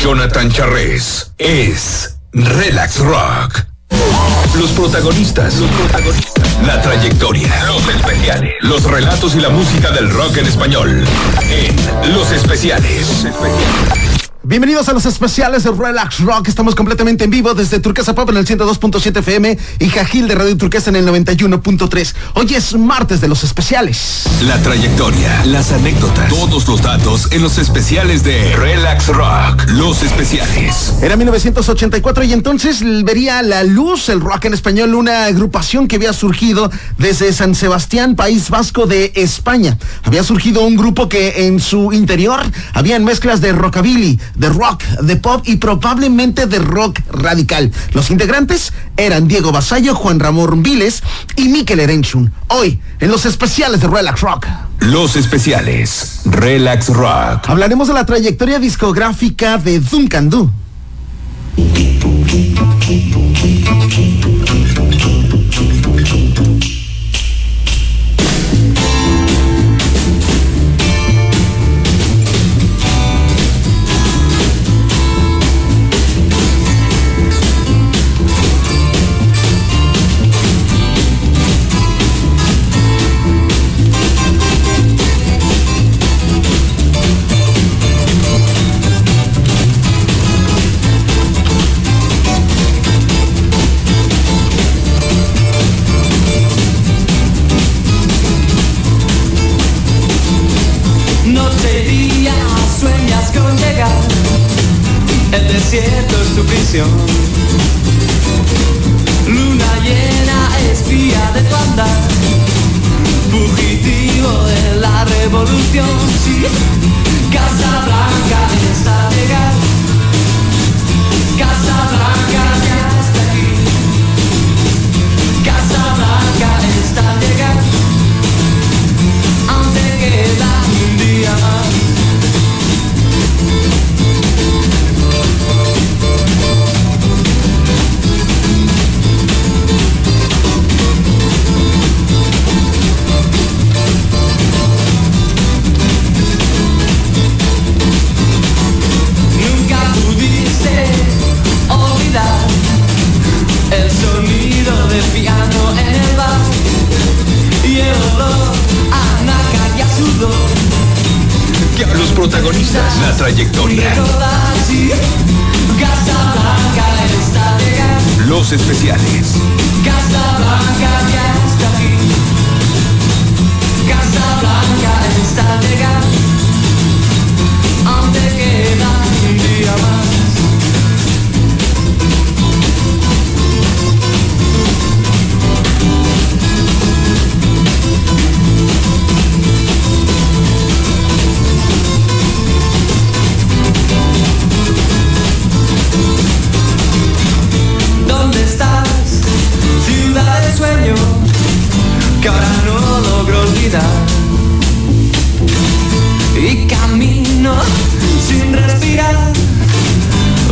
Jonathan Charres es Relax Rock. Los protagonistas, los protagonistas, la trayectoria, los especiales, los relatos y la música del rock en español. En Los Especiales. Los especiales. Bienvenidos a los especiales de Relax Rock. Estamos completamente en vivo desde Turquesa Pop en el 102.7 FM y Jajil de Radio Turquesa en el 91.3. Hoy es martes de los especiales. La trayectoria, las anécdotas, todos los datos en los especiales de Relax Rock. Los especiales. Era 1984 y entonces vería la luz el rock en español, una agrupación que había surgido desde San Sebastián, País Vasco de España. Había surgido un grupo que en su interior habían mezclas de rockabilly, de rock, de pop y probablemente de rock radical. Los integrantes eran Diego Basayo, Juan Ramón Viles y Mikel Erenchun. Hoy, en los especiales de Relax Rock. Los especiales, Relax Rock. Hablaremos de la trayectoria discográfica de Duncan Du. Luna llena, espía de tu andar, fugitivo de la revolución. Sí, Casa Blanca está llegar. Casa Blanca Los protagonistas, la trayectoria, Casa Blanca está llegando, los especiales. Casa Blanca ya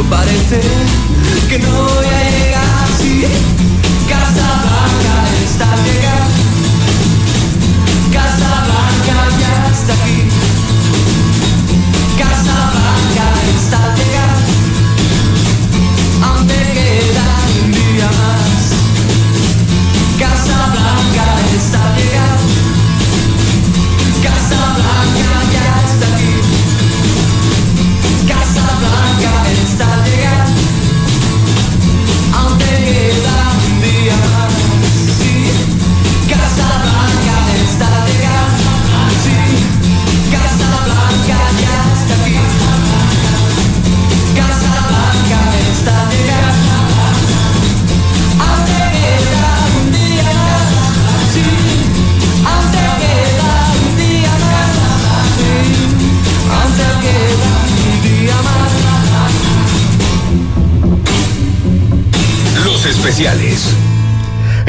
Parece que no voy a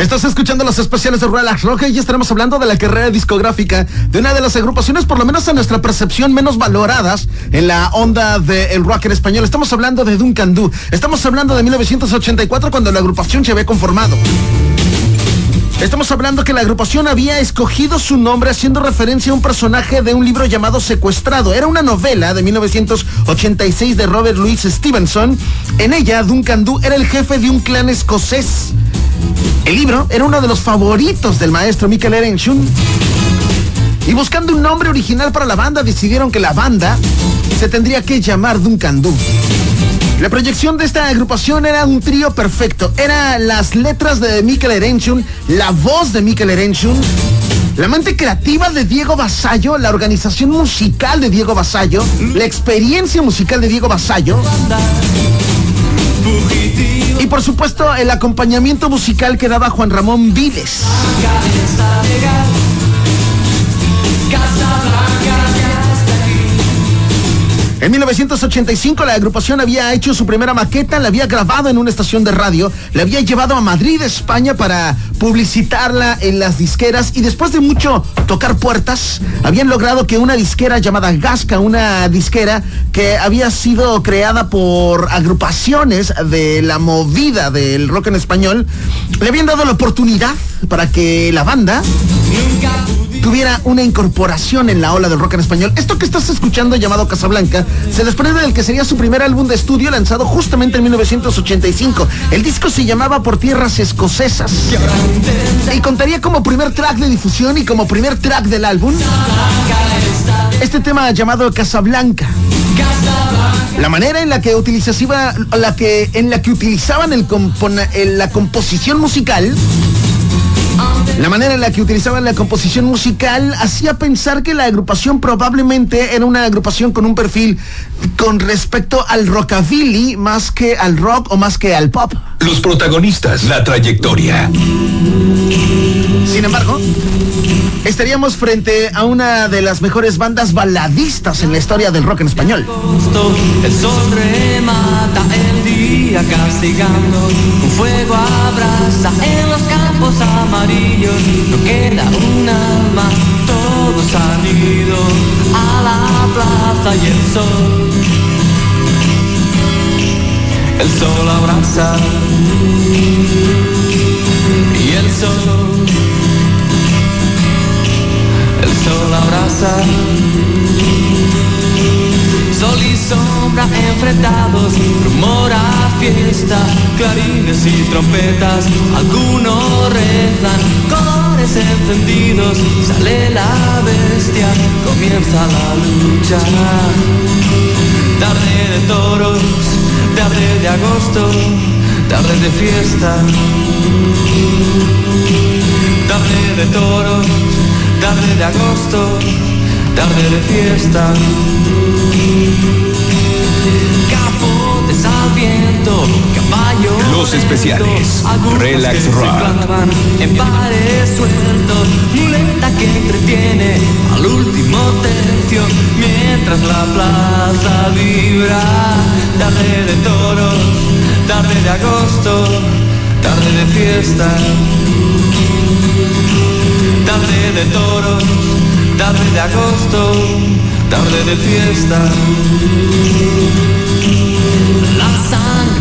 Estás escuchando los especiales de Relax Rock y estaremos hablando de la carrera discográfica de una de las agrupaciones, por lo menos en nuestra percepción, menos valoradas en la onda del rock en español. Estamos hablando de Duncan Du. Estamos hablando de 1984 cuando la agrupación se había conformado. Estamos hablando que la agrupación había escogido su nombre haciendo referencia a un personaje de un libro llamado Secuestrado. Era una novela de 1986 de Robert Louis Stevenson. En ella, Duncan Du era el jefe de un clan escocés. El libro era uno de los favoritos del maestro Michael Erenchun. Y buscando un nombre original para la banda, decidieron que la banda se tendría que llamar Duncan Du. La proyección de esta agrupación era un trío perfecto. Era las letras de Mikel Erenchun, la voz de Mikel Erenchun, la mente creativa de Diego Basallo, la organización musical de Diego Basallo, la experiencia musical de Diego Basallo. Y por supuesto el acompañamiento musical que daba Juan Ramón Vives. En 1985 la agrupación había hecho su primera maqueta, la había grabado en una estación de radio, la había llevado a Madrid, España para publicitarla en las disqueras y después de mucho tocar puertas, habían logrado que una disquera llamada Gasca, una disquera que había sido creada por agrupaciones de la movida del rock en español, le habían dado la oportunidad para que la banda tuviera una incorporación en la ola del rock en español. Esto que estás escuchando llamado Casablanca se desprende del que sería su primer álbum de estudio lanzado justamente en 1985. El disco se llamaba Por Tierras Escocesas y contaría como primer track de difusión y como primer track del álbum este tema llamado Casablanca. La manera en la que utilizaba, la que, en la que utilizaban el la composición musical la manera en la que utilizaban la composición musical hacía pensar que la agrupación probablemente era una agrupación con un perfil con respecto al rockabilly más que al rock o más que al pop. Los protagonistas, la trayectoria. Sin embargo, estaríamos frente a una de las mejores bandas baladistas en la historia del rock en español. agosto, el sol remata el castigando. Con fuego abraza en los campos amarillos. No queda un alma todos han ido a la plaza y el sol. El sol abraza y el sol. El sol abraza Sol y sombra enfrentados, rumor a fiesta, clarines y trompetas, algunos rezan, colores encendidos, sale la bestia, comienza la lucha. Tarde de toros, tarde de agosto, tarde de fiesta. Tarde de toros, tarde de agosto, tarde de fiesta. Especiales, Relax Rock. en pares sueltos, muleta que entretiene al último tercio, mientras la plaza vibra. Tarde de toros, tarde de agosto, tarde de fiesta. Tarde de toros, tarde de agosto, tarde de fiesta. La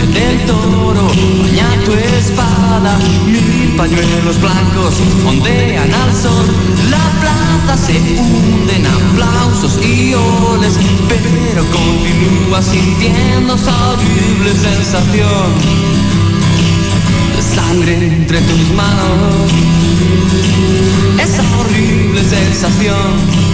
del toro baña tu espada, mil pañuelos blancos ondean al sol. La plaza se hunde en aplausos y oles, pero continúa sintiendo esa horrible sensación sangre entre tus manos. Esa horrible sensación.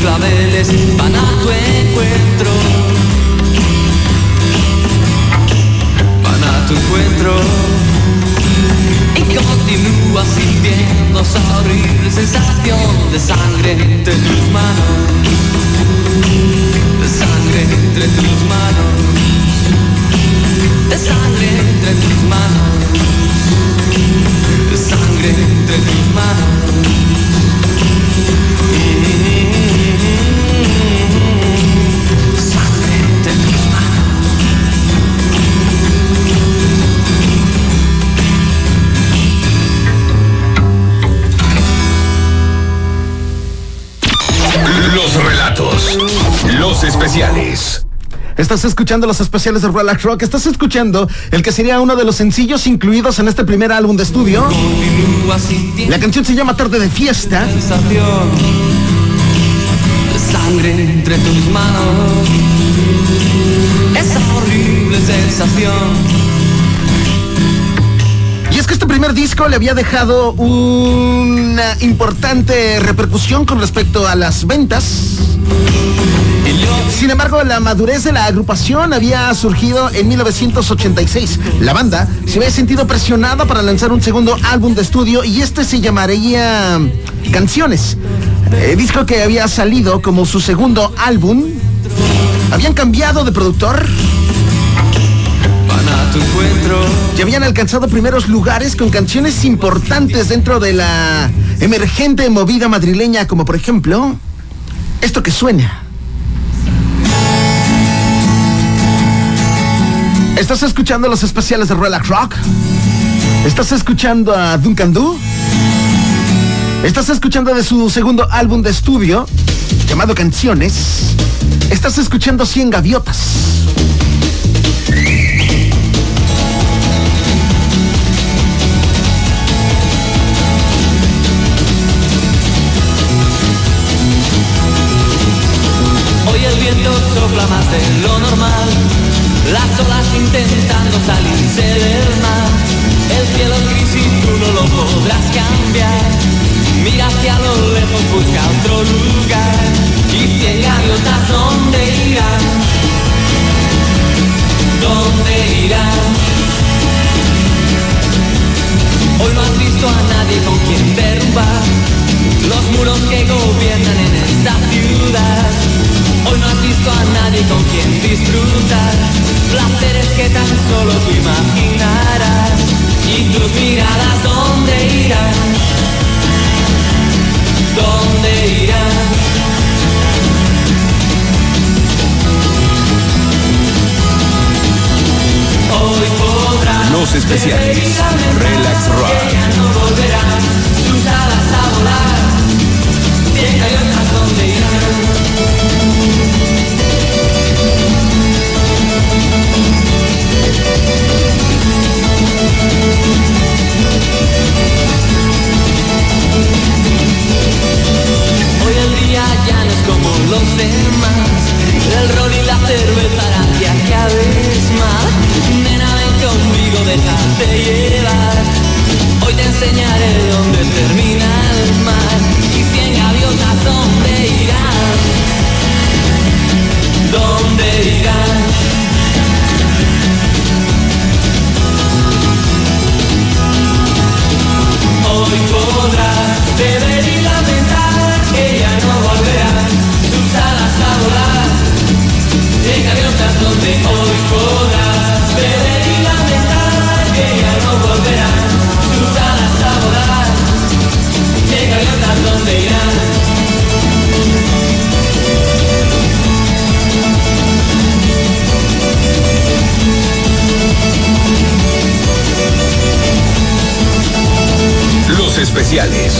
Claveles van a tu encuentro. Van a tu encuentro y continúas sintiendo esa horrible sensación de sangre entre tus manos especiales. Estás escuchando los especiales de Relax Rock. Estás escuchando el que sería uno de los sencillos incluidos en este primer álbum de estudio. La canción se llama Tarde de Fiesta. sangre entre tus manos. Esa horrible sensación. Y es que este primer disco le había dejado una importante repercusión con respecto a las ventas. Sin embargo, la madurez de la agrupación había surgido en 1986. La banda se había sentido presionada para lanzar un segundo álbum de estudio y este se llamaría Canciones. Eh, disco que había salido como su segundo álbum. Habían cambiado de productor y habían alcanzado primeros lugares con canciones importantes dentro de la emergente movida madrileña, como por ejemplo esto que suena. ¿Estás escuchando los especiales de Relax Rock? ¿Estás escuchando a Duncan Du? ¿Estás escuchando de su segundo álbum de estudio llamado Canciones? ¿Estás escuchando 100 gaviotas? Mira hacia lo lejos, busca otro lugar. Y cien gaviotas, ¿dónde irán? ¿Dónde irán? Hoy no has visto a nadie con quien derrumbar los muros que gobiernan en esta ciudad. Hoy no has visto a nadie con quien disfrutar placeres que tan solo tú imaginarás. Y tus miradas, ¿dónde irán? ¿Dónde irán? Hoy podrás Los especiales. y Relax Rock. ya no volverán sus alas a volar. Cien gaviotas, ¿dónde irán? Déjate llevar. Hoy te enseñaré dónde termina el mar. Y cien gaviotas, ¿dónde irán? ¿Dónde irán? Hoy podrás beber y lamentar que ya no volverán sus alas a volar. En gaviotas donde hoy podrás especiales.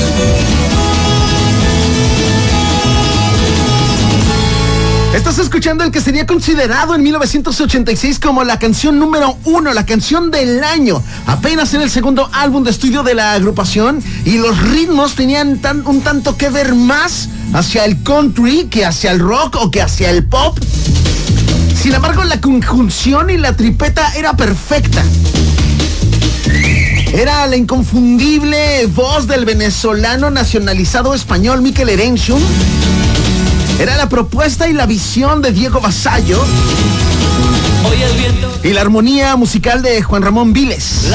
Estás escuchando el que sería considerado en 1986 como la canción número uno, la canción del año. Apenas era el segundo álbum de estudio de la agrupación y los ritmos tenían tan- un tanto que ver más hacia el country que hacia el rock o que hacia el pop. Sin embargo, la conjunción y la tripeta era perfecta. Era la inconfundible voz del venezolano nacionalizado español Miquel Erenchun. Era la propuesta y la visión de Diego Vasallo y la armonía musical de Juan Ramón Viles.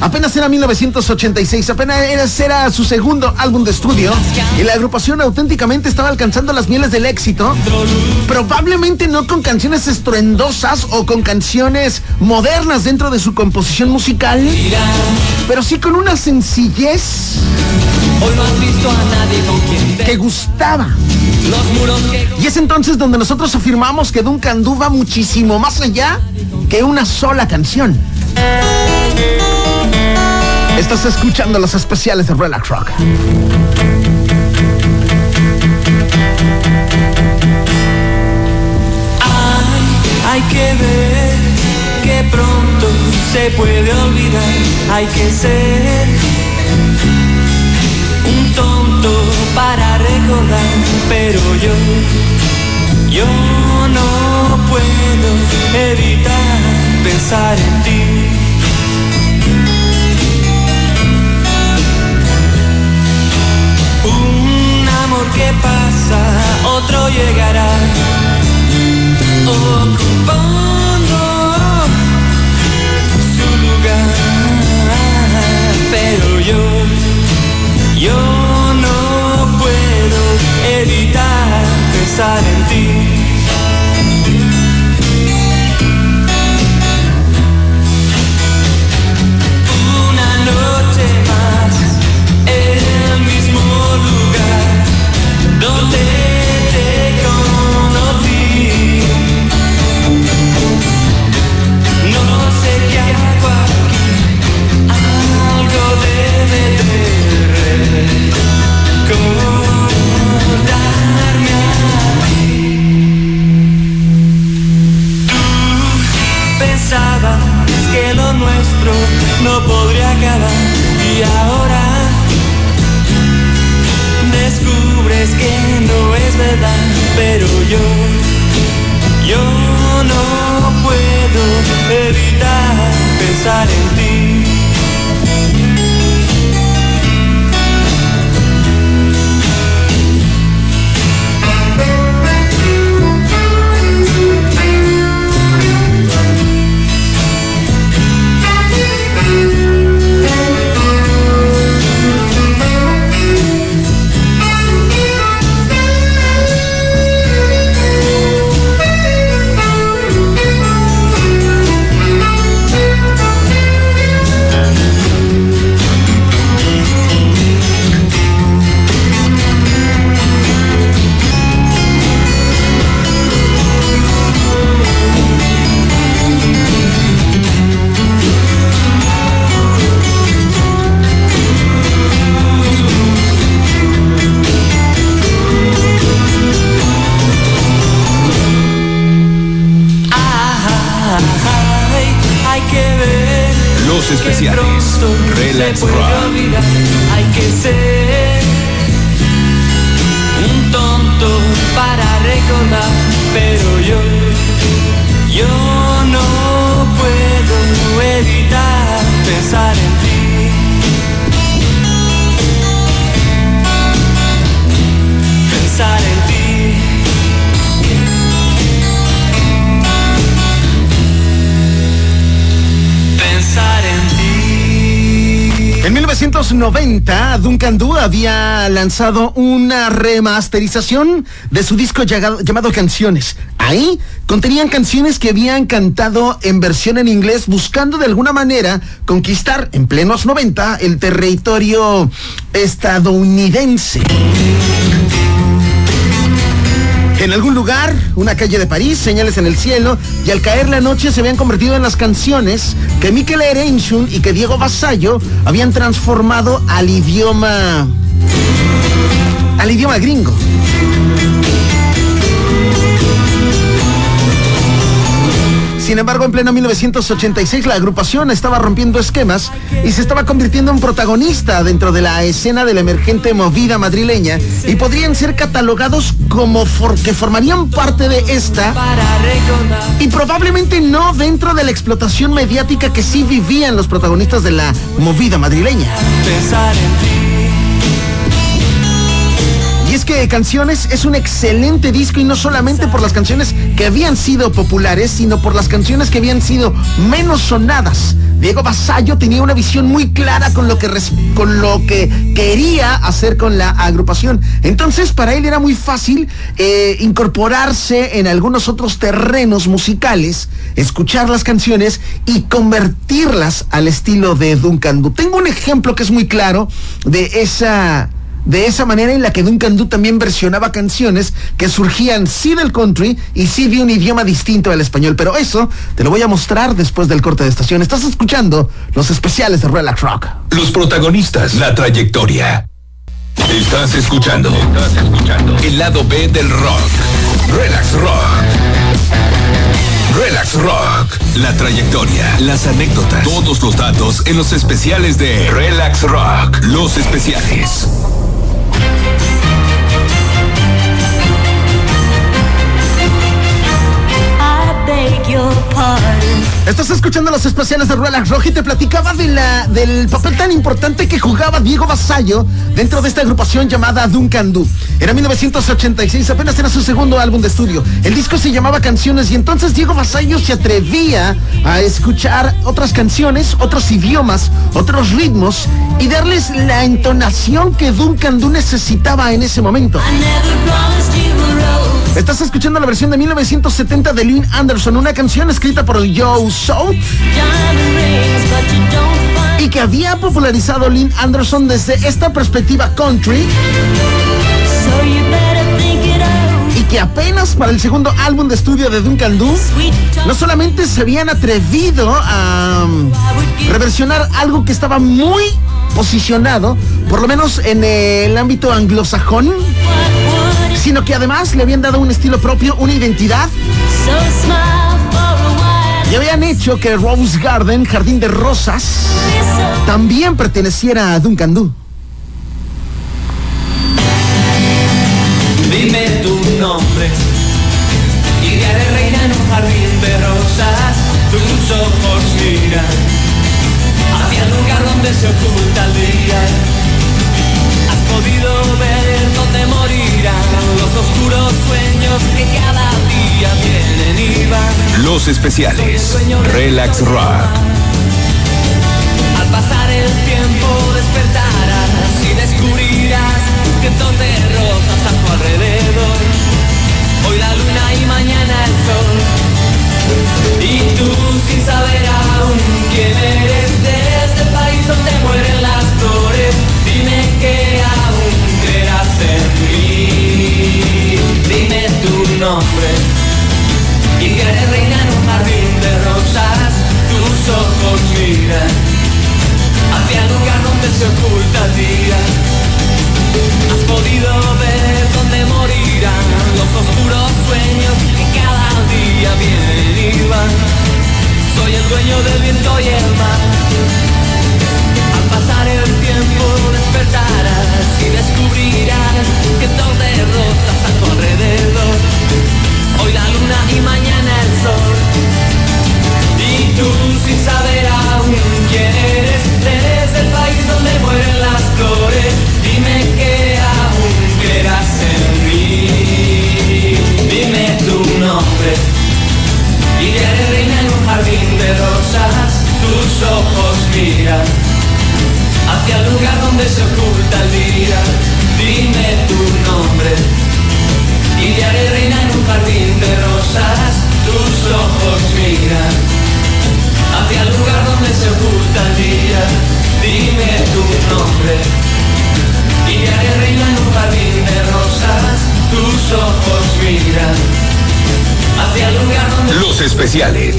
Apenas era 1986, apenas era, era su segundo álbum de estudio y la agrupación auténticamente estaba alcanzando las mieles del éxito. Probablemente no con canciones estruendosas o con canciones modernas dentro de su composición musical, pero sí con una sencillez que gustaba. Y es entonces donde nosotros afirmamos que Duncan Candú muchísimo más allá que una sola canción. Estás escuchando los especiales de Relax Rock. Hay, hay que ver que pronto se puede olvidar. Hay que ser un tonto para recordar, pero yo, yo no no puedo evitar pensar en ti. Un amor que pasa, otro llegará, ocupando su lugar. Pero yo, yo no puedo evitar pensar en ti. Especiales. Relax Rock. Hay que ser un tonto para recordar, pero yo, yo En 1990, Duncan Du había lanzado una remasterización de su disco llamado Canciones. Ahí contenían canciones que habían cantado en versión en inglés, buscando de alguna manera conquistar en plenos 90 el territorio estadounidense. En algún lugar, una calle de París, señales en el cielo, y al caer la noche se habían convertido en las canciones que Mikel Erenchun y que Diego Vasallo habían transformado al idioma. al idioma gringo. Sin embargo, en pleno 1986 la agrupación estaba rompiendo esquemas y se estaba convirtiendo en protagonista dentro de la escena de la emergente movida madrileña y podrían ser catalogados como que formarían parte de esta y probablemente no dentro de la explotación mediática que sí vivían los protagonistas de la movida madrileña. Es que Canciones es un excelente disco y no solamente por las canciones que habían sido populares, sino por las canciones que habían sido menos sonadas. Diego Basallo tenía una visión muy clara con lo que con lo que quería hacer con la agrupación. Entonces, para él era muy fácil eh, incorporarse en algunos otros terrenos musicales, escuchar las canciones y convertirlas al estilo de Duncan Du. Tengo un ejemplo que es muy claro de esa de esa manera en la que Duncan Du también versionaba canciones que surgían sí del country y sí de un idioma distinto al español. Pero eso te lo voy a mostrar después del corte de estación. Estás escuchando los especiales de Relax Rock. Los protagonistas, la trayectoria. Estás escuchando. Estás escuchando. El lado B del rock. Relax Rock. Relax Rock. La trayectoria, las anécdotas, todos los datos en los especiales de Relax Rock. Los especiales. Estás escuchando los especiales de Relax Rock y te platicaba de la, del papel tan importante que jugaba Diego Vasallo dentro de esta agrupación llamada Duncan Du. Era 1986, apenas era su segundo álbum de estudio. El disco se llamaba Canciones y entonces Diego Vasallo se atrevía a escuchar otras canciones, otros idiomas, otros ritmos y darles la entonación que Duncan Du necesitaba en ese momento. I never Estás escuchando la versión de 1970 de Lynn Anderson, una canción escrita por Joe Soul y que había popularizado Lynn Anderson desde esta perspectiva country. Y que apenas para el segundo álbum de estudio de Duncan Du no solamente se habían atrevido a um, reversionar algo que estaba muy posicionado, por lo menos en el ámbito anglosajón, sino que además le habían dado un estilo propio, una identidad y habían hecho que Rose Garden, Jardín de Rosas, también perteneciera a Duncan Du. Dime tu nombre y te haré reina en un jardín de rosas. Tus ojos miran hacia el lugar donde se oculta el día. Has podido oscuros sueños que cada día vienen y van. Los especiales. Relax Rock. Al pasar el tiempo despertarás y descubrirás que todo de rosas a tu alrededor. Hoy la luna y mañana el sol. Y tú sin saber aún quién eres desde el país donde mueren nombre. Y que reina en un jardín de rosas. Tus ojos miran hacia el lugar donde se oculta el. Has podido ver dónde morirán los oscuros sueños que cada día vienen y van. Soy el dueño del viento y el mar. Al pasar el tiempo despertarás y descubrirás que todo de rosas a tu alrededor. Hoy la luna y mañana el sol. Y tú sin saber aún quién eres, eres el país donde mueren las flores. Dime que aún creerás en mí. Dime tu nombre. Y te haré reina en un jardín de rosas. Tus ojos miran hacia el lugar donde se oculta el día. Dime tu nombre. Haré reina en un jardín de rosas. Tus ojos miran hacia el lugar donde se oculta el día. Dime tu nombre haré reina en un jardín de rosas. Tus ojos miran hacia el lugar donde Los especiales.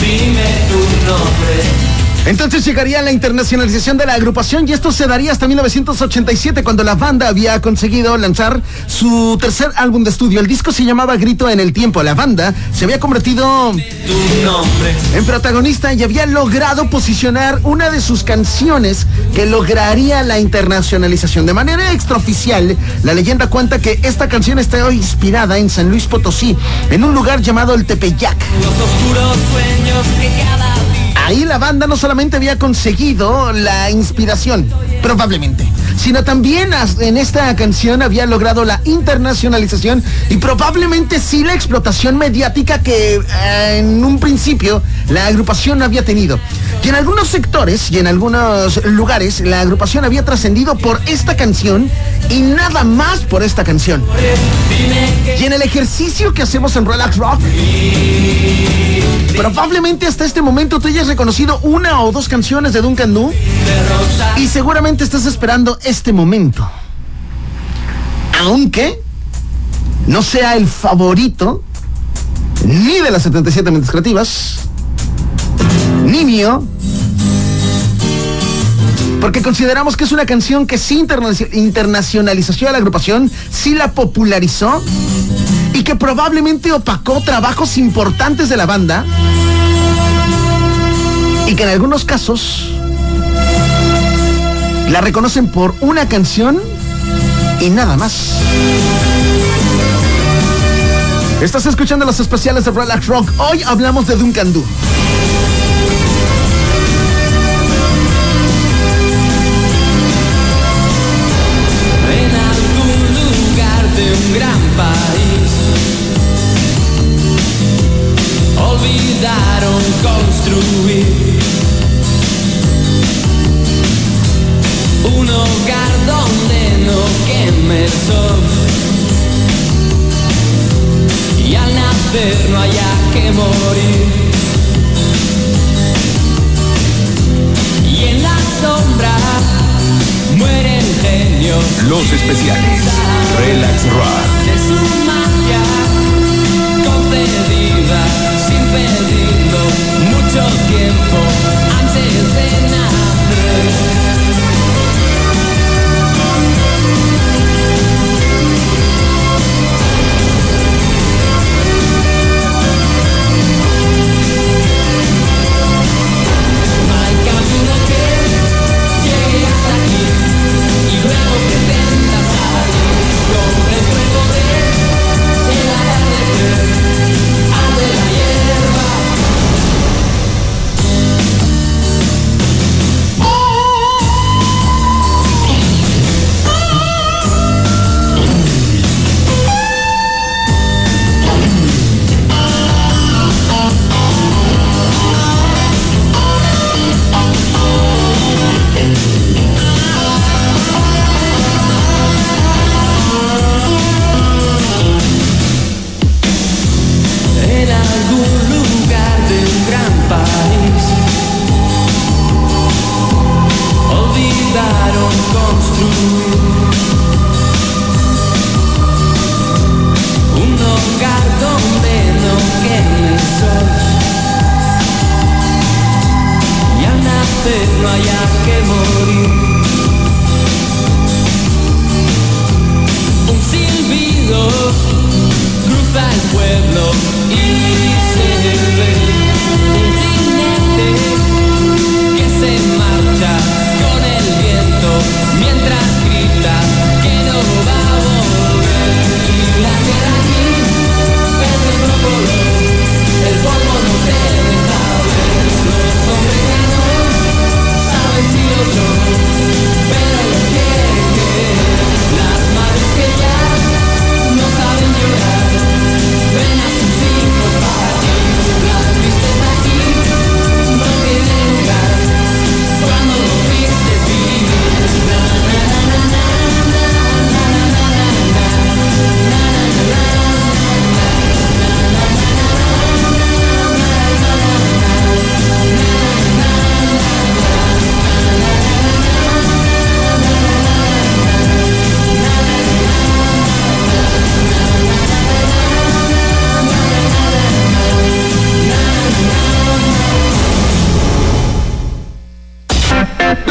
Dime tu nombre. Entonces llegaría la internacionalización de la agrupación y esto se daría hasta 1987 cuando la banda había conseguido lanzar su tercer álbum de estudio. El disco se llamaba Grito en el Tiempo. La banda se había convertido en protagonista y había logrado posicionar una de sus canciones que lograría la internacionalización. De manera extraoficial, la leyenda cuenta que esta canción está inspirada en San Luis Potosí, en un lugar llamado el Tepeyac. Los oscuros sueños que Ahí la banda no solamente había conseguido la inspiración, probablemente, sino también en esta canción había logrado la internacionalización y probablemente sí la explotación mediática que eh, en un principio la agrupación había tenido. Y en algunos sectores y en algunos lugares la agrupación había trascendido por esta canción y nada más por esta canción. que Y en el ejercicio que hacemos en Relax Rock, probablemente hasta este momento tú hayas reconocido una o dos canciones de Duncan Du y seguramente estás esperando este momento. Aunque no sea el favorito ni de las 77 mentes creativas, ni mío, porque consideramos que es una canción que sí interna- internacionalizó a la agrupación, sí la popularizó y y que probablemente opacó trabajos importantes de la banda y que en algunos casos la reconocen por una canción y nada más. Estás escuchando los especiales de Relax Rock. Hoy hablamos de Duncan Du.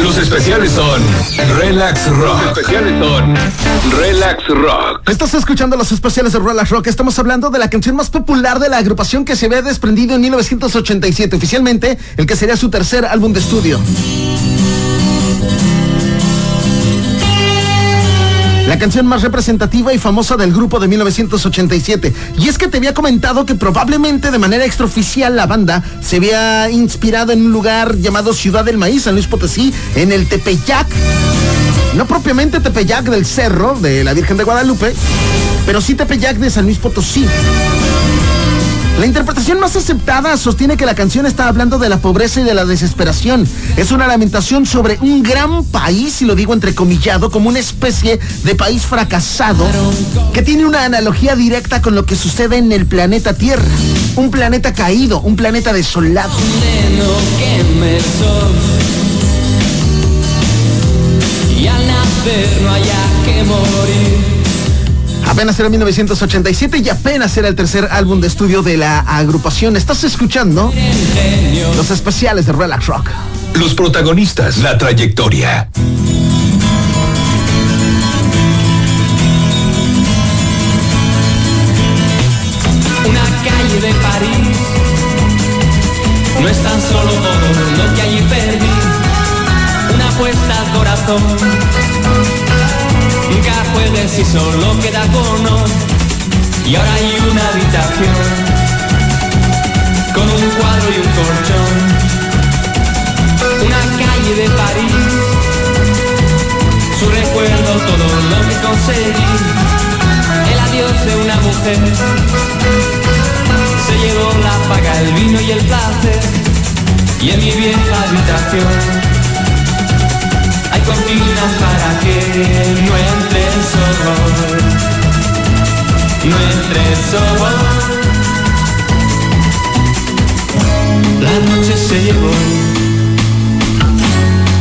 Los especiales son Relax Rock. Los especiales son Relax Rock. Estás escuchando los especiales de Relax Rock. Estamos hablando de la canción más popular de la agrupación que se había desprendido en 1987, oficialmente el que sería su tercer álbum de estudio. La canción más representativa y famosa del grupo de 1987. Y es que te había comentado que probablemente de manera extraoficial la banda se había inspirado en un lugar llamado Ciudad del Maíz, San Luis Potosí, en el Tepeyac. No propiamente Tepeyac del Cerro de la Virgen de Guadalupe, pero sí Tepeyac de San Luis Potosí. La interpretación más aceptada sostiene que la canción está hablando de la pobreza y de la desesperación. Es una lamentación sobre un gran país, y lo digo entrecomillado, como una especie de país fracasado que tiene una analogía directa con lo que sucede en el planeta Tierra. Un planeta caído, un planeta desolado. Y al no. Apenas era 1987 y apenas era el tercer álbum de estudio de la agrupación. Estás escuchando los especiales de Relax Rock. Los protagonistas, la trayectoria. Una calle de París no es tan solo juegues si solo queda cono, y ahora hay una habitación, con un cuadro y un colchón, una calle de París, su recuerdo, todo lo que conseguí, el adiós de una mujer se llevó la paga, el vino y el placer. Y en mi vieja habitación cortinas para que no entre el sol. No entre el sol. La noche se llevó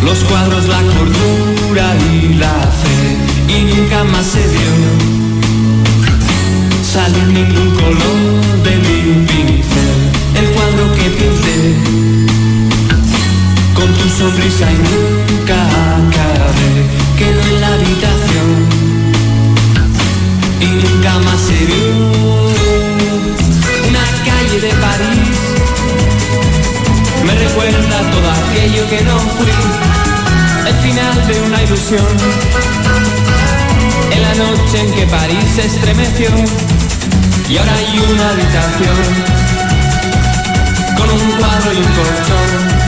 los cuadros, la cordura y la fe. Y nunca más se vio salir ningún color de mi pincel. El cuadro que pinté tu sonrisa y nunca acabé quedó en la habitación y nunca más se vio. Una calle de París me recuerda todo aquello que no fui, el final de una ilusión. En la noche en que París se estremeció y ahora hay una habitación con un cuadro y un colchón.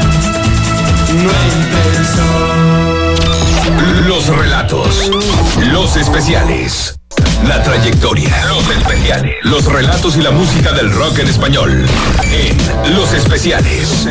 Los relatos, los especiales, la trayectoria, los especiales, los relatos y la música del rock en español. En Los Especiales.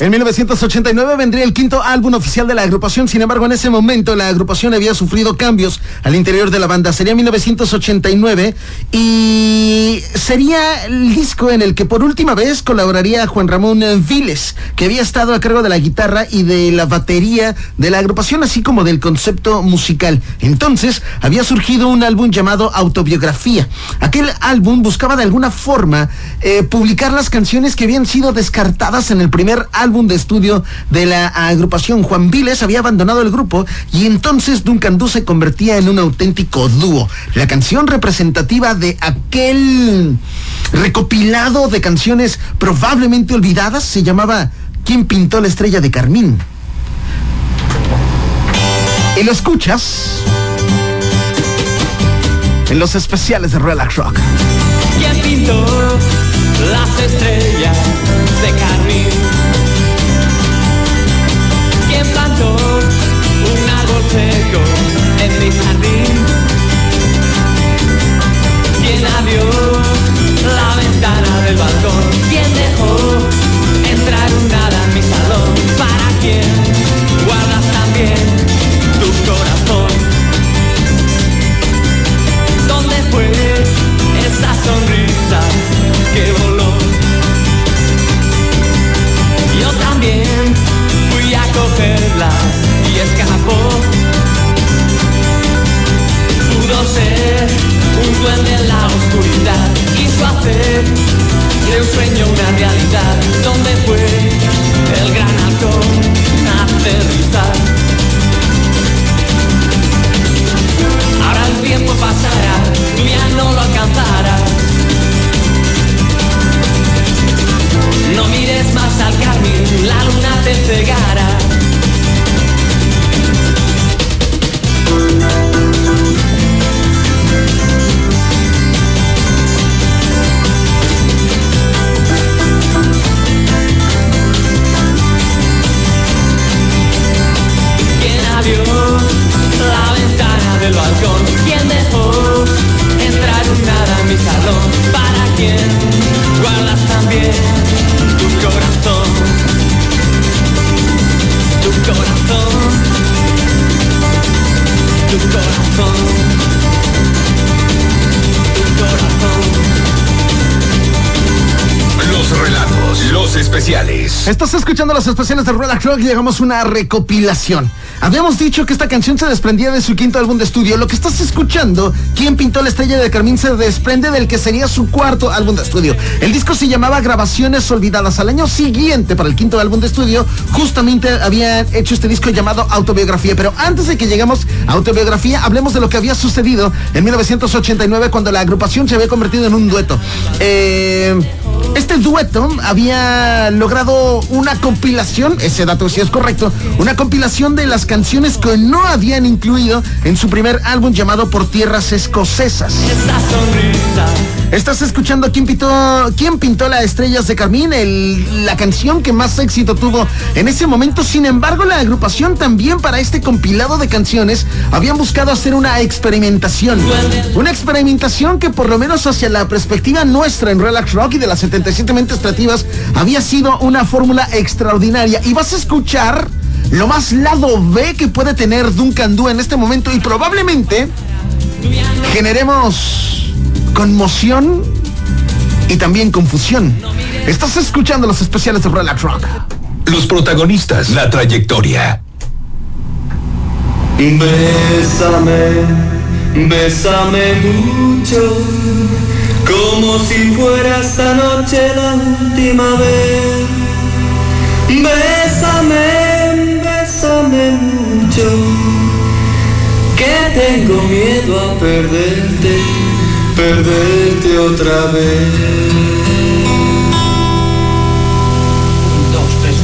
En 1989 vendría el quinto álbum oficial de la agrupación, sin embargo en ese momento la agrupación había sufrido cambios al interior de la banda. Sería 1989 y sería el disco en el que por última vez colaboraría Juan Ramón Viles, que había estado a cargo de la guitarra y de la batería de la agrupación, así como del concepto musical. Entonces había surgido un álbum llamado Autobiografía. Aquel álbum buscaba de alguna forma eh, publicar las canciones que habían sido descartadas en el primer álbum de estudio de la agrupación. Juan Viles había abandonado el grupo y entonces Duncan Du se convertía en un auténtico dúo. La canción representativa de aquel recopilado de canciones probablemente olvidadas se llamaba ¿Quién pintó la estrella de Carmín? Y lo escuchas en los especiales de Relax Rock. ¿Quién pintó las estrellas de carmín? Estás escuchando los especiales de Relax Rock y llegamos a una recopilación. Habíamos dicho que esta canción se desprendía de su quinto álbum de estudio. Lo que estás escuchando, ¿Quién pintó la estrella de Carmín? se desprende del que sería su cuarto álbum de estudio. El disco se llamaba Grabaciones Olvidadas. Al año siguiente, para el quinto álbum de estudio, justamente habían hecho este disco llamado Autobiografía. Pero antes de que lleguemos a Autobiografía, hablemos de lo que había sucedido en 1989 cuando la agrupación se había convertido en un dueto. Eh, este dueto había logrado una compilación, ese dato sí es correcto, una compilación de las canciones que no habían incluido en su primer álbum llamado Por Tierras Escocesas. Estás escuchando quién pintó, quién pintó las estrellas de Carmín, la canción que más éxito tuvo en ese momento. Sin embargo, la agrupación también para este compilado de canciones habían buscado hacer una experimentación. Una experimentación que por lo menos hacia la perspectiva nuestra en Relax Rock y de las 77 mentes creativas había sido una fórmula extraordinaria. Y vas a escuchar lo más lado B que puede tener Duncan Du en este momento y probablemente generemos conmoción y también confusión. Estás escuchando los especiales de Relax Rock. Los protagonistas, la trayectoria. Bésame, bésame mucho, como si fuera esta noche la última vez. Bésame, bésame mucho, que tengo miedo a perderte, perderte otra vez. Dos, tres,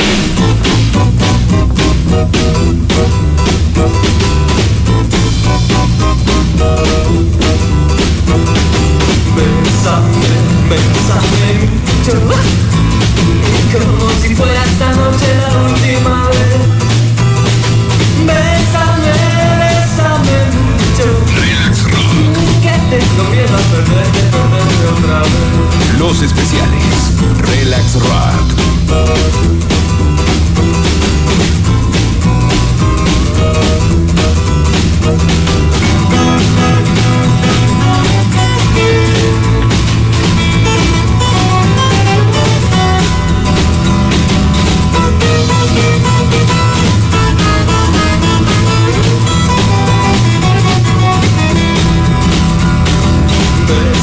Bésame, bésame. Mucho Como si fuera esta noche la última vez Los especiales. Relax Rock.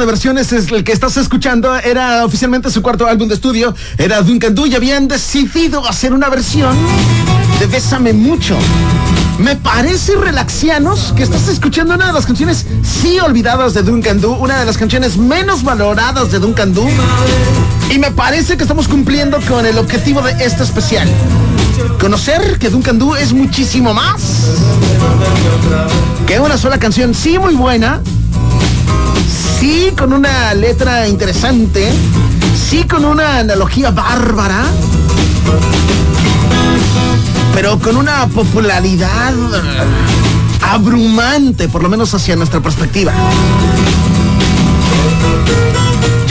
de versiones es el que estás escuchando? Era oficialmente su cuarto álbum de estudio. Era Duncan Du y habían decidido hacer una versión de Bésame Mucho. Me parece, relaxianos, que estás escuchando una de las canciones sí olvidadas de Duncan Du, una de las canciones menos valoradas de Duncan Du. Y me parece que estamos cumpliendo con el objetivo de este especial. Conocer que Duncan Du es muchísimo más que una sola canción, sí muy buena, sí con una letra interesante, sí con una analogía bárbara, pero con una popularidad abrumante, por lo menos hacia nuestra perspectiva.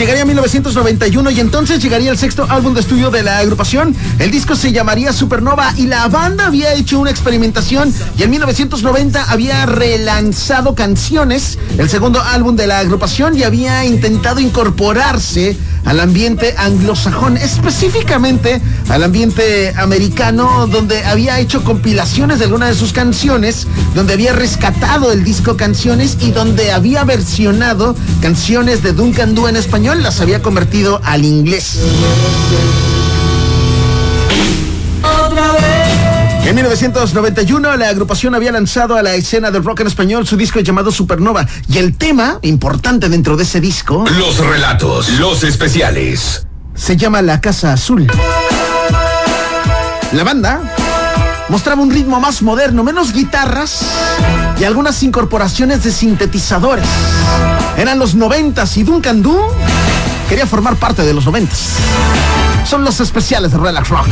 Llegaría a 1991 y entonces llegaría el sexto álbum de estudio de la agrupación. El disco se llamaría Supernova y la banda había hecho una experimentación y en 1990 había relanzado canciones, el segundo álbum de la agrupación y había intentado incorporarse al ambiente anglosajón, específicamente al ambiente americano, donde había hecho compilaciones de algunas de sus canciones, donde había rescatado el disco canciones y donde había versionado canciones de Duncan Du en español, las había convertido al inglés. En 1991 la agrupación había lanzado a la escena del rock en español su disco llamado Supernova y el tema importante dentro de ese disco Los relatos, los especiales. se llama La Casa Azul. La banda mostraba un ritmo más moderno, menos guitarras y algunas incorporaciones de sintetizadores. Eran los noventas y Duncan Du quería formar parte de los noventas. Son los especiales de Relax Rock.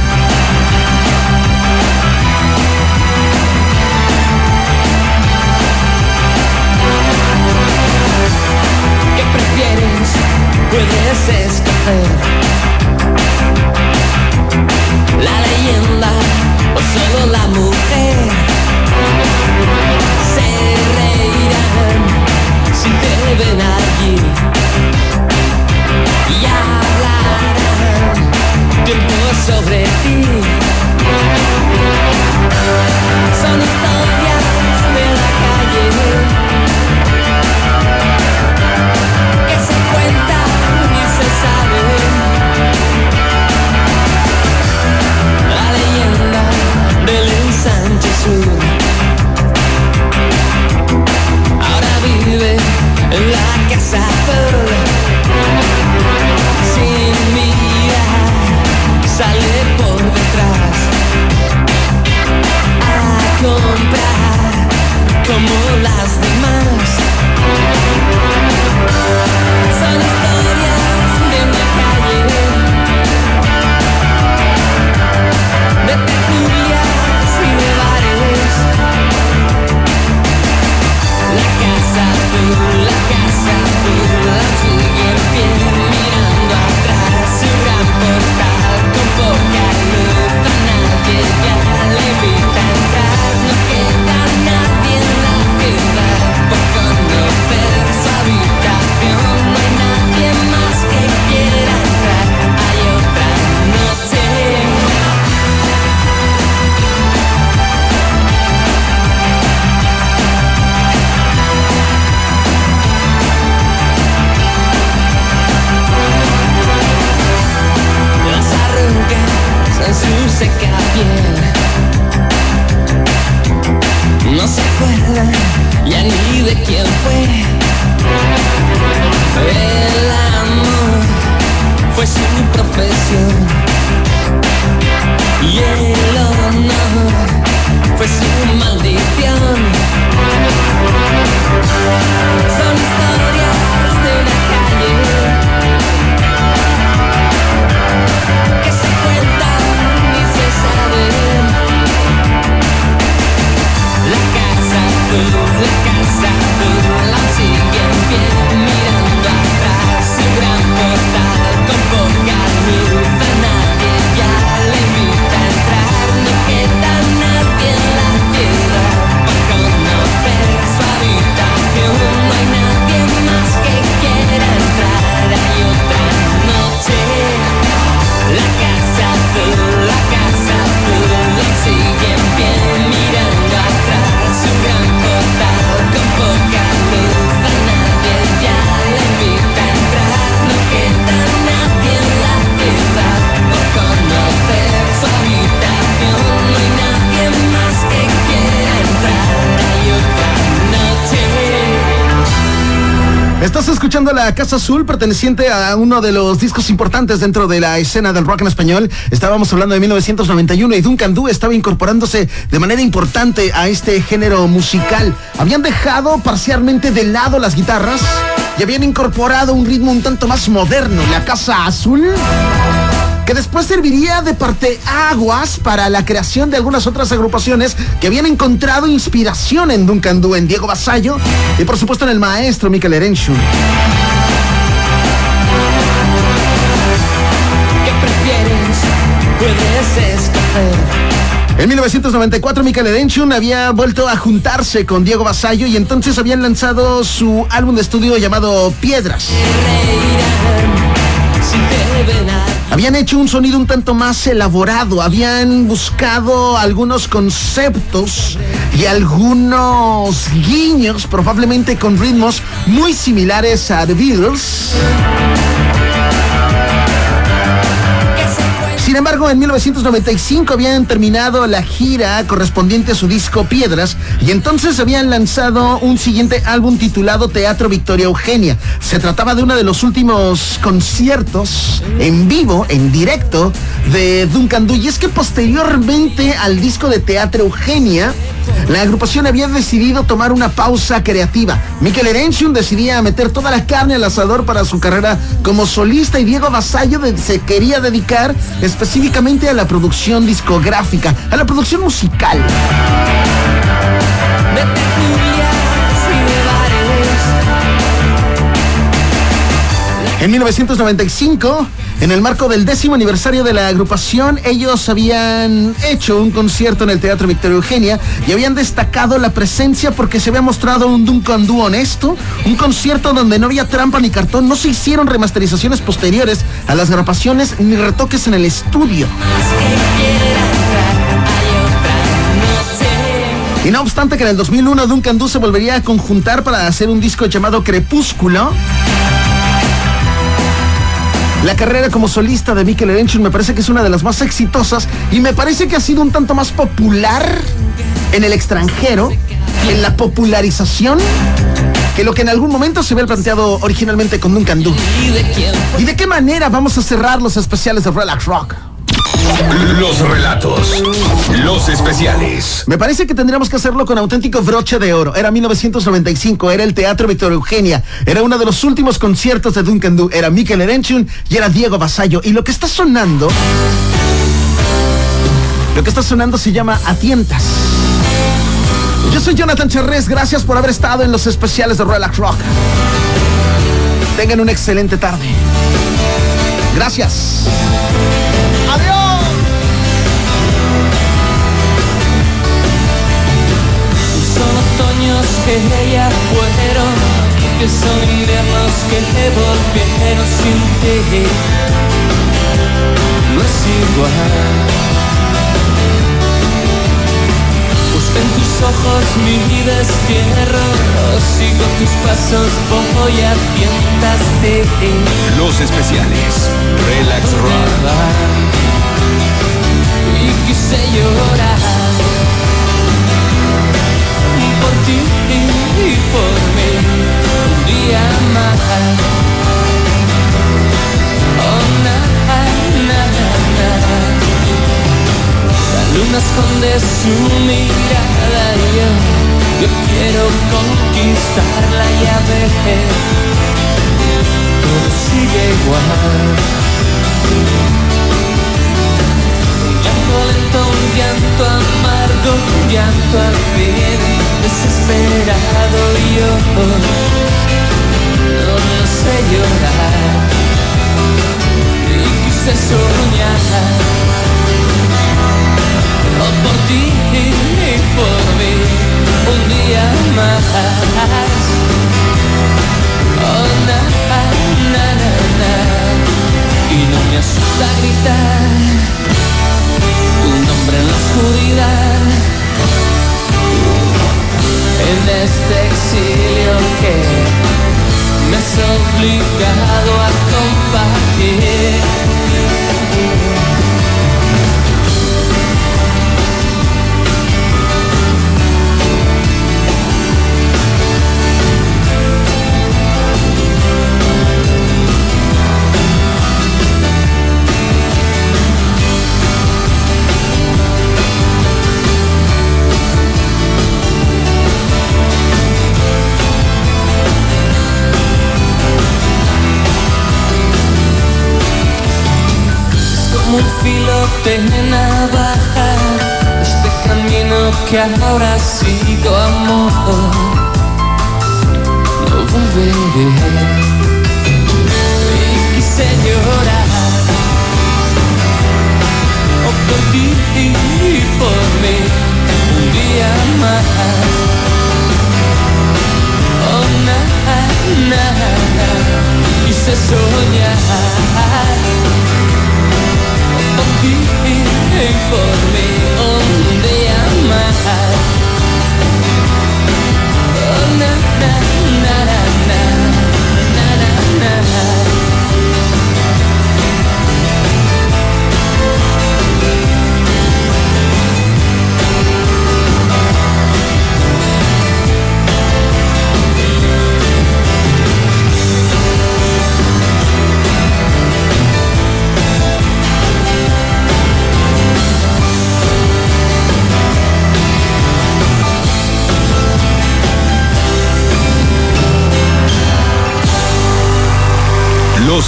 Sobre ti. Son historias de la calle ya ni de quién fue. El amor fue su profesión y el honor fue su maldición. Son historias de una casa Estás escuchando La Casa Azul, perteneciente a uno de los discos importantes dentro de la escena del rock en español. Estábamos hablando de 1991 y Duncan Du estaba incorporándose de manera importante a este género musical. Habían dejado parcialmente de lado las guitarras y habían incorporado un ritmo un tanto más moderno. La Casa Azul que después serviría de parteaguas para la creación de algunas otras agrupaciones que habían encontrado inspiración en Duncan Du, en Diego Basallo y por supuesto en el maestro Mikel escoger En 1994 Mikel Erenchun había vuelto a juntarse con Diego Basallo y entonces habían lanzado su álbum de estudio llamado Piedras. Habían hecho un sonido un tanto más elaborado, habían buscado algunos conceptos y algunos guiños, probablemente con ritmos muy similares a The Beatles. Sin embargo, en 1995 habían terminado la gira correspondiente a su disco Piedras y entonces habían lanzado un siguiente álbum titulado Teatro Victoria Eugenia. Se trataba de uno de los últimos conciertos en vivo, en directo, de Duncan Du. Y es que posteriormente al disco de Teatro Eugenia, la agrupación había decidido tomar una pausa creativa. Mikel Erenchun decidía meter toda la carne al asador para su carrera como solista y Diego Vasallo se quería dedicar específicamente a la producción discográfica, a la producción musical. En 1995, en el marco del décimo aniversario de la agrupación, ellos habían hecho un concierto en el Teatro Victoria Eugenia y habían destacado la presencia porque se había mostrado un Duncan Du honesto, un concierto donde no había trampa ni cartón, no se hicieron remasterizaciones posteriores a las grabaciones ni retoques en el estudio. Y no obstante que en el 2001 Duncan Du se volvería a conjuntar para hacer un disco llamado Crepúsculo, la carrera como solista de Mikel Erenchun me parece que es una de las más exitosas y me parece que ha sido un tanto más popular en el extranjero, en la popularización, que lo que en algún momento se había planteado originalmente con Duncan Du. ¿Y? ¿Y de qué manera vamos a cerrar los especiales de Relax Rock? Los relatos. Los especiales. Me parece que tendríamos que hacerlo con auténtico broche de oro. Era 1995, era el Teatro Victoria Eugenia, era uno de los últimos conciertos de Duncan Du, era Mikel Erenchun y era Diego Vasallo. Y lo que está sonando, lo que está sonando se llama A Tientas. Yo soy Jonathan Cherrés, gracias por haber estado en los especiales de Relax Rock. Tengan una excelente tarde. Gracias. Que ya fueron, que son inviernos que volvieron sin ti. No es igual. Busco en tus ojos mi destierro, sigo tus pasos, voy a tientas de Los especiales. Relax Rock. y quise llorar esconde su mirada y yo, yo quiero conquistarla y a veces todo sigue igual. Un llanto lento, un llanto amargo, un llanto al fin desesperado y yo no, no sé llorar y quise soñar oh, por ti y por mí un día más oh, na, na, na, na. y no me asusta gritar tu nombre en la oscuridad en este exilio que has obligado a compartir. Filo de navaja este camino que ahora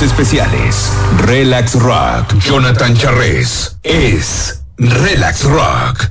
Especiales. Relax Rock. Jonathan Charres. Es Relax Rock.